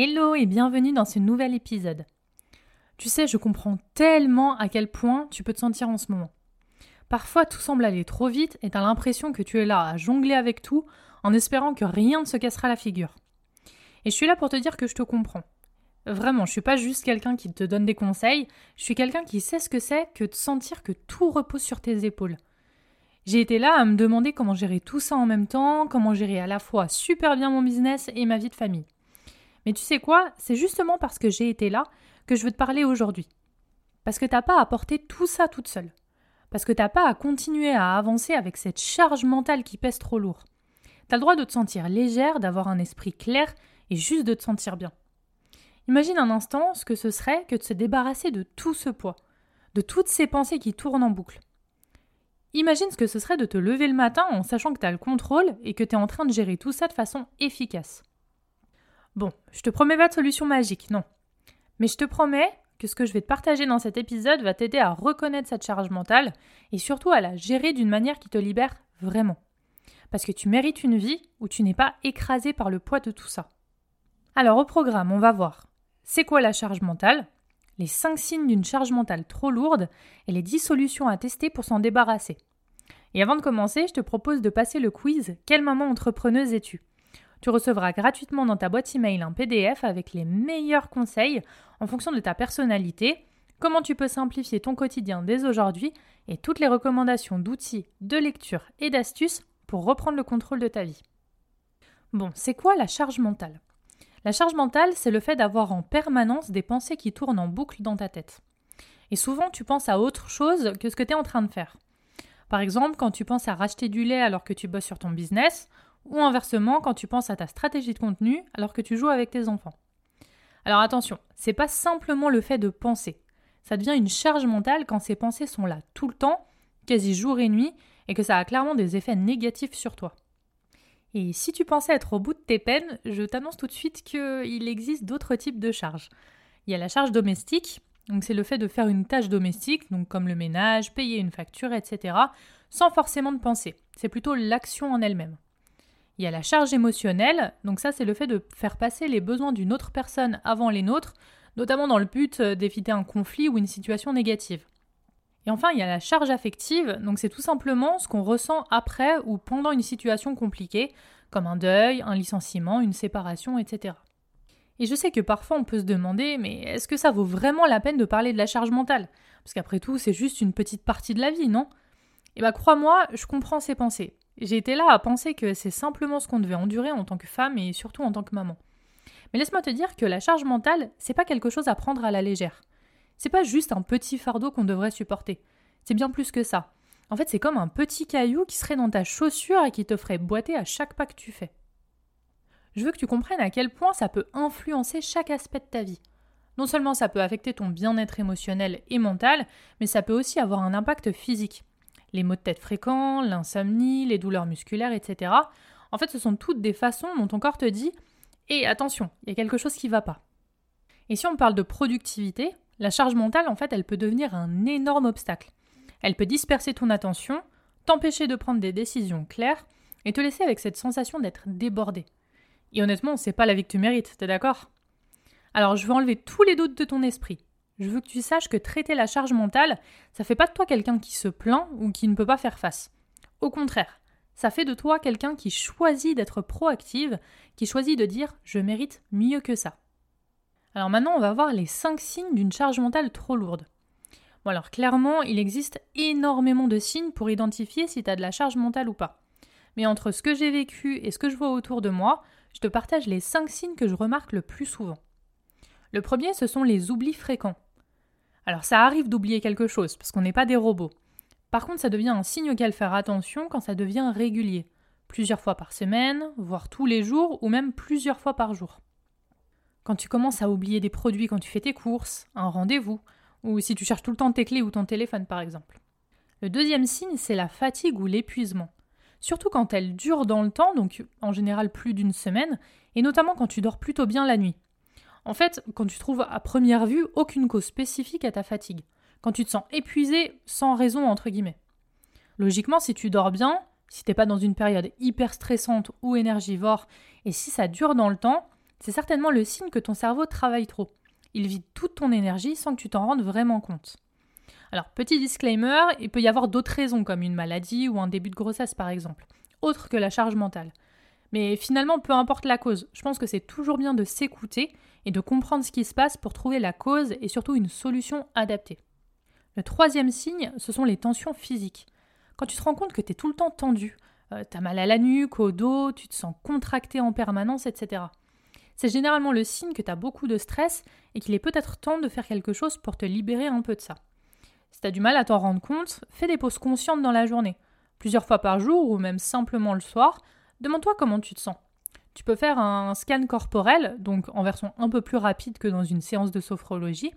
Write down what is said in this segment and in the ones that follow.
Hello et bienvenue dans ce nouvel épisode. Tu sais, je comprends tellement à quel point tu peux te sentir en ce moment. Parfois, tout semble aller trop vite et t'as l'impression que tu es là à jongler avec tout en espérant que rien ne se cassera la figure. Et je suis là pour te dire que je te comprends. Vraiment, je suis pas juste quelqu'un qui te donne des conseils, je suis quelqu'un qui sait ce que c'est que de sentir que tout repose sur tes épaules. J'ai été là à me demander comment gérer tout ça en même temps, comment gérer à la fois super bien mon business et ma vie de famille. Mais tu sais quoi C'est justement parce que j'ai été là que je veux te parler aujourd'hui. Parce que t'as pas à porter tout ça toute seule. Parce que t'as pas à continuer à avancer avec cette charge mentale qui pèse trop lourd. T'as le droit de te sentir légère, d'avoir un esprit clair et juste de te sentir bien. Imagine un instant ce que ce serait que de se débarrasser de tout ce poids, de toutes ces pensées qui tournent en boucle. Imagine ce que ce serait de te lever le matin en sachant que tu as le contrôle et que tu es en train de gérer tout ça de façon efficace. Bon, je te promets pas de solution magique, non. Mais je te promets que ce que je vais te partager dans cet épisode va t'aider à reconnaître cette charge mentale et surtout à la gérer d'une manière qui te libère vraiment. Parce que tu mérites une vie où tu n'es pas écrasé par le poids de tout ça. Alors au programme, on va voir c'est quoi la charge mentale, les 5 signes d'une charge mentale trop lourde et les 10 solutions à tester pour s'en débarrasser. Et avant de commencer, je te propose de passer le quiz Quelle maman entrepreneuse es-tu? Tu recevras gratuitement dans ta boîte email un PDF avec les meilleurs conseils en fonction de ta personnalité, comment tu peux simplifier ton quotidien dès aujourd'hui et toutes les recommandations d'outils, de lecture et d'astuces pour reprendre le contrôle de ta vie. Bon, c'est quoi la charge mentale? La charge mentale, c'est le fait d'avoir en permanence des pensées qui tournent en boucle dans ta tête. Et souvent, tu penses à autre chose que ce que tu es en train de faire. Par exemple, quand tu penses à racheter du lait alors que tu bosses sur ton business, ou inversement, quand tu penses à ta stratégie de contenu alors que tu joues avec tes enfants. Alors attention, c'est pas simplement le fait de penser. Ça devient une charge mentale quand ces pensées sont là tout le temps, quasi jour et nuit, et que ça a clairement des effets négatifs sur toi. Et si tu pensais être au bout de tes peines, je t'annonce tout de suite qu'il existe d'autres types de charges. Il y a la charge domestique, donc c'est le fait de faire une tâche domestique, donc comme le ménage, payer une facture, etc., sans forcément de penser. C'est plutôt l'action en elle-même. Il y a la charge émotionnelle, donc ça c'est le fait de faire passer les besoins d'une autre personne avant les nôtres, notamment dans le but d'éviter un conflit ou une situation négative. Et enfin, il y a la charge affective, donc c'est tout simplement ce qu'on ressent après ou pendant une situation compliquée, comme un deuil, un licenciement, une séparation, etc. Et je sais que parfois on peut se demander, mais est-ce que ça vaut vraiment la peine de parler de la charge mentale? Parce qu'après tout, c'est juste une petite partie de la vie, non? Eh bien, crois-moi, je comprends ces pensées. J'ai été là à penser que c'est simplement ce qu'on devait endurer en tant que femme et surtout en tant que maman. Mais laisse-moi te dire que la charge mentale, c'est pas quelque chose à prendre à la légère. C'est pas juste un petit fardeau qu'on devrait supporter. C'est bien plus que ça. En fait, c'est comme un petit caillou qui serait dans ta chaussure et qui te ferait boiter à chaque pas que tu fais. Je veux que tu comprennes à quel point ça peut influencer chaque aspect de ta vie. Non seulement ça peut affecter ton bien-être émotionnel et mental, mais ça peut aussi avoir un impact physique. Les maux de tête fréquents, l'insomnie, les douleurs musculaires, etc. En fait, ce sont toutes des façons dont ton corps te dit Et attention, il y a quelque chose qui ne va pas. Et si on parle de productivité, la charge mentale, en fait, elle peut devenir un énorme obstacle. Elle peut disperser ton attention, t'empêcher de prendre des décisions claires et te laisser avec cette sensation d'être débordé. Et honnêtement, c'est pas la vie que tu mérites, t'es d'accord? Alors, je veux enlever tous les doutes de ton esprit. Je veux que tu saches que traiter la charge mentale, ça fait pas de toi quelqu'un qui se plaint ou qui ne peut pas faire face. Au contraire, ça fait de toi quelqu'un qui choisit d'être proactive, qui choisit de dire je mérite mieux que ça. Alors maintenant, on va voir les 5 signes d'une charge mentale trop lourde. Bon alors clairement, il existe énormément de signes pour identifier si tu as de la charge mentale ou pas. Mais entre ce que j'ai vécu et ce que je vois autour de moi, je te partage les 5 signes que je remarque le plus souvent. Le premier, ce sont les oublis fréquents. Alors ça arrive d'oublier quelque chose, parce qu'on n'est pas des robots. Par contre, ça devient un signe auquel faire attention quand ça devient régulier, plusieurs fois par semaine, voire tous les jours, ou même plusieurs fois par jour. quand tu commences à oublier des produits quand tu fais tes courses, un rendez-vous, ou si tu cherches tout le temps tes clés ou ton téléphone par exemple. Le deuxième signe, c'est la fatigue ou l'épuisement. Surtout quand elle dure dans le temps, donc en général plus d'une semaine, et notamment quand tu dors plutôt bien la nuit. En fait, quand tu trouves à première vue aucune cause spécifique à ta fatigue, quand tu te sens épuisé sans raison entre guillemets. Logiquement, si tu dors bien, si t'es pas dans une période hyper stressante ou énergivore, et si ça dure dans le temps, c'est certainement le signe que ton cerveau travaille trop. Il vide toute ton énergie sans que tu t'en rendes vraiment compte. Alors, petit disclaimer, il peut y avoir d'autres raisons comme une maladie ou un début de grossesse par exemple, autre que la charge mentale. Mais finalement, peu importe la cause, je pense que c'est toujours bien de s'écouter et de comprendre ce qui se passe pour trouver la cause et surtout une solution adaptée. Le troisième signe, ce sont les tensions physiques. Quand tu te rends compte que tu es tout le temps tendu, euh, tu as mal à la nuque, au dos, tu te sens contracté en permanence, etc. C'est généralement le signe que tu as beaucoup de stress et qu'il est peut-être temps de faire quelque chose pour te libérer un peu de ça. Si tu as du mal à t'en rendre compte, fais des pauses conscientes dans la journée. Plusieurs fois par jour ou même simplement le soir, demande-toi comment tu te sens. Tu peux faire un scan corporel, donc en version un peu plus rapide que dans une séance de sophrologie.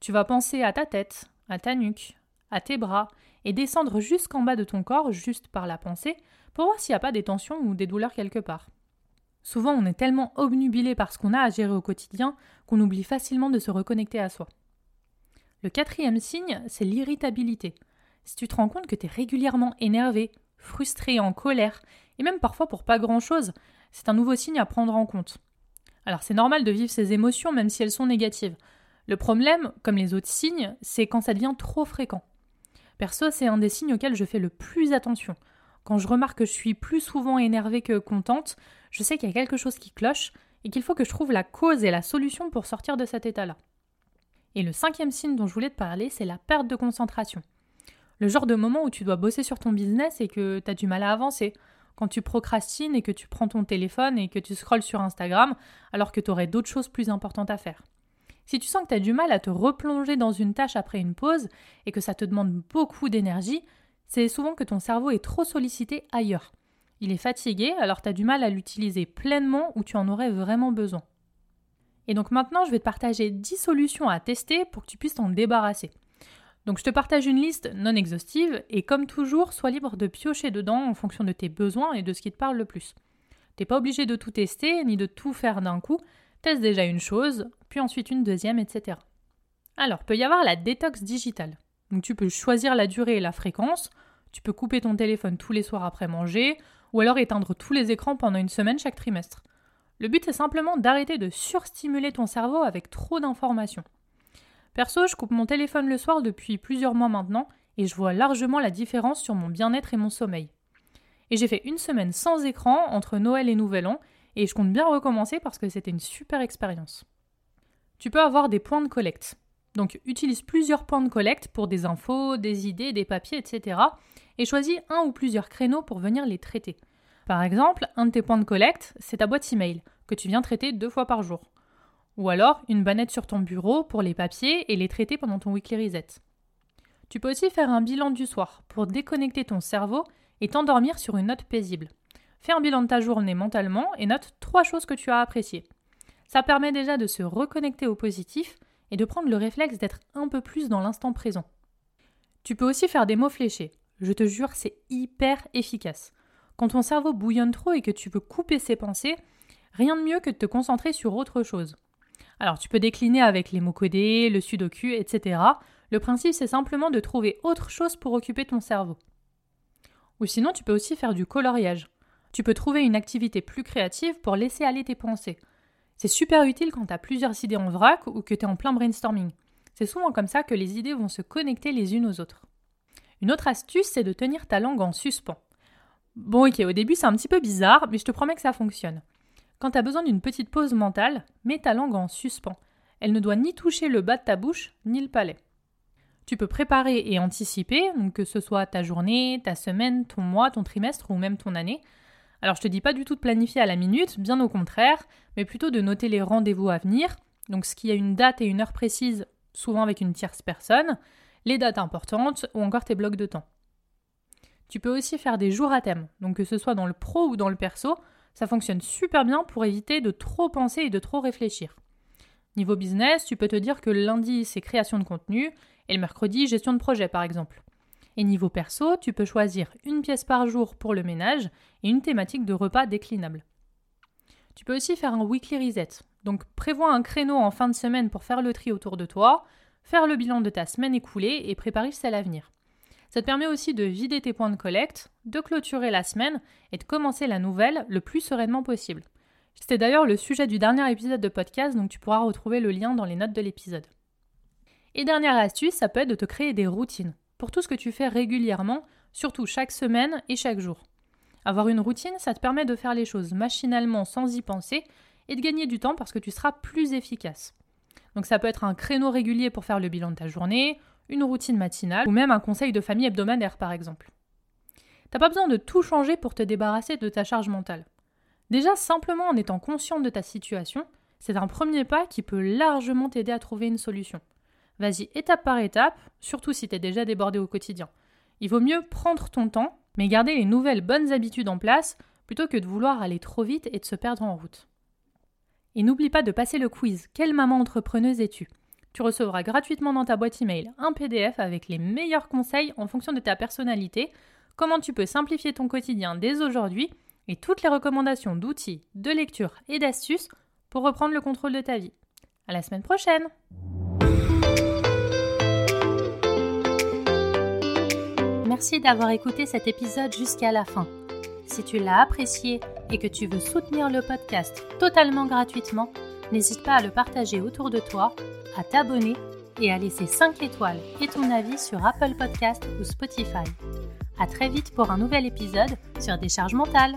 Tu vas penser à ta tête, à ta nuque, à tes bras, et descendre jusqu'en bas de ton corps, juste par la pensée, pour voir s'il n'y a pas des tensions ou des douleurs quelque part. Souvent, on est tellement obnubilé par ce qu'on a à gérer au quotidien qu'on oublie facilement de se reconnecter à soi. Le quatrième signe, c'est l'irritabilité. Si tu te rends compte que tu es régulièrement énervé, frustré, en colère, et même parfois pour pas grand-chose, c'est un nouveau signe à prendre en compte. Alors c'est normal de vivre ces émotions même si elles sont négatives. Le problème, comme les autres signes, c'est quand ça devient trop fréquent. Perso, c'est un des signes auxquels je fais le plus attention. Quand je remarque que je suis plus souvent énervée que contente, je sais qu'il y a quelque chose qui cloche et qu'il faut que je trouve la cause et la solution pour sortir de cet état-là. Et le cinquième signe dont je voulais te parler, c'est la perte de concentration. Le genre de moment où tu dois bosser sur ton business et que tu as du mal à avancer. Quand tu procrastines et que tu prends ton téléphone et que tu scrolles sur Instagram alors que tu aurais d'autres choses plus importantes à faire. Si tu sens que tu as du mal à te replonger dans une tâche après une pause et que ça te demande beaucoup d'énergie, c'est souvent que ton cerveau est trop sollicité ailleurs. Il est fatigué, alors tu as du mal à l'utiliser pleinement où tu en aurais vraiment besoin. Et donc maintenant, je vais te partager 10 solutions à tester pour que tu puisses t'en débarrasser. Donc je te partage une liste non exhaustive et comme toujours, sois libre de piocher dedans en fonction de tes besoins et de ce qui te parle le plus. T'es pas obligé de tout tester ni de tout faire d'un coup. Teste déjà une chose, puis ensuite une deuxième, etc. Alors, peut y avoir la détox digitale. Donc tu peux choisir la durée et la fréquence, tu peux couper ton téléphone tous les soirs après manger, ou alors éteindre tous les écrans pendant une semaine chaque trimestre. Le but est simplement d'arrêter de surstimuler ton cerveau avec trop d'informations. Perso, je coupe mon téléphone le soir depuis plusieurs mois maintenant et je vois largement la différence sur mon bien-être et mon sommeil. Et j'ai fait une semaine sans écran entre Noël et Nouvel An et je compte bien recommencer parce que c'était une super expérience. Tu peux avoir des points de collecte. Donc utilise plusieurs points de collecte pour des infos, des idées, des papiers, etc. Et choisis un ou plusieurs créneaux pour venir les traiter. Par exemple, un de tes points de collecte, c'est ta boîte email, que tu viens traiter deux fois par jour. Ou alors une bannette sur ton bureau pour les papiers et les traiter pendant ton weekly reset. Tu peux aussi faire un bilan du soir pour déconnecter ton cerveau et t'endormir sur une note paisible. Fais un bilan de ta journée mentalement et note trois choses que tu as appréciées. Ça permet déjà de se reconnecter au positif et de prendre le réflexe d'être un peu plus dans l'instant présent. Tu peux aussi faire des mots fléchés. Je te jure, c'est hyper efficace. Quand ton cerveau bouillonne trop et que tu veux couper ses pensées, rien de mieux que de te concentrer sur autre chose. Alors tu peux décliner avec les mots codés, le sudoku, etc. Le principe c'est simplement de trouver autre chose pour occuper ton cerveau. Ou sinon tu peux aussi faire du coloriage. Tu peux trouver une activité plus créative pour laisser aller tes pensées. C'est super utile quand tu as plusieurs idées en vrac ou que tu es en plein brainstorming. C'est souvent comme ça que les idées vont se connecter les unes aux autres. Une autre astuce, c'est de tenir ta langue en suspens. Bon, ok, au début c'est un petit peu bizarre, mais je te promets que ça fonctionne. Quand tu as besoin d'une petite pause mentale, mets ta langue en suspens. Elle ne doit ni toucher le bas de ta bouche, ni le palais. Tu peux préparer et anticiper, que ce soit ta journée, ta semaine, ton mois, ton trimestre ou même ton année, alors je te dis pas du tout de planifier à la minute, bien au contraire, mais plutôt de noter les rendez-vous à venir, donc ce qui a une date et une heure précise, souvent avec une tierce personne, les dates importantes ou encore tes blocs de temps. Tu peux aussi faire des jours à thème, donc que ce soit dans le pro ou dans le perso, ça fonctionne super bien pour éviter de trop penser et de trop réfléchir. Niveau business, tu peux te dire que le lundi, c'est création de contenu et le mercredi, gestion de projet, par exemple. Et niveau perso, tu peux choisir une pièce par jour pour le ménage et une thématique de repas déclinable. Tu peux aussi faire un weekly reset. Donc prévois un créneau en fin de semaine pour faire le tri autour de toi, faire le bilan de ta semaine écoulée et préparer celle à venir. Ça te permet aussi de vider tes points de collecte, de clôturer la semaine et de commencer la nouvelle le plus sereinement possible. C'était d'ailleurs le sujet du dernier épisode de podcast, donc tu pourras retrouver le lien dans les notes de l'épisode. Et dernière astuce, ça peut être de te créer des routines pour tout ce que tu fais régulièrement, surtout chaque semaine et chaque jour. Avoir une routine, ça te permet de faire les choses machinalement sans y penser et de gagner du temps parce que tu seras plus efficace. Donc ça peut être un créneau régulier pour faire le bilan de ta journée, une routine matinale ou même un conseil de famille hebdomadaire par exemple. T'as pas besoin de tout changer pour te débarrasser de ta charge mentale. Déjà simplement en étant consciente de ta situation, c'est un premier pas qui peut largement t'aider à trouver une solution. Vas-y étape par étape, surtout si t'es déjà débordé au quotidien. Il vaut mieux prendre ton temps mais garder les nouvelles bonnes habitudes en place plutôt que de vouloir aller trop vite et de se perdre en route. Et n'oublie pas de passer le quiz Quelle maman entrepreneuse es-tu? Tu recevras gratuitement dans ta boîte email un PDF avec les meilleurs conseils en fonction de ta personnalité, comment tu peux simplifier ton quotidien dès aujourd'hui et toutes les recommandations d'outils, de lecture et d'astuces pour reprendre le contrôle de ta vie. À la semaine prochaine! Merci d'avoir écouté cet épisode jusqu'à la fin. Si tu l'as apprécié et que tu veux soutenir le podcast totalement gratuitement, n'hésite pas à le partager autour de toi, à t'abonner et à laisser 5 étoiles et ton avis sur Apple Podcast ou Spotify. À très vite pour un nouvel épisode sur Décharge mentale.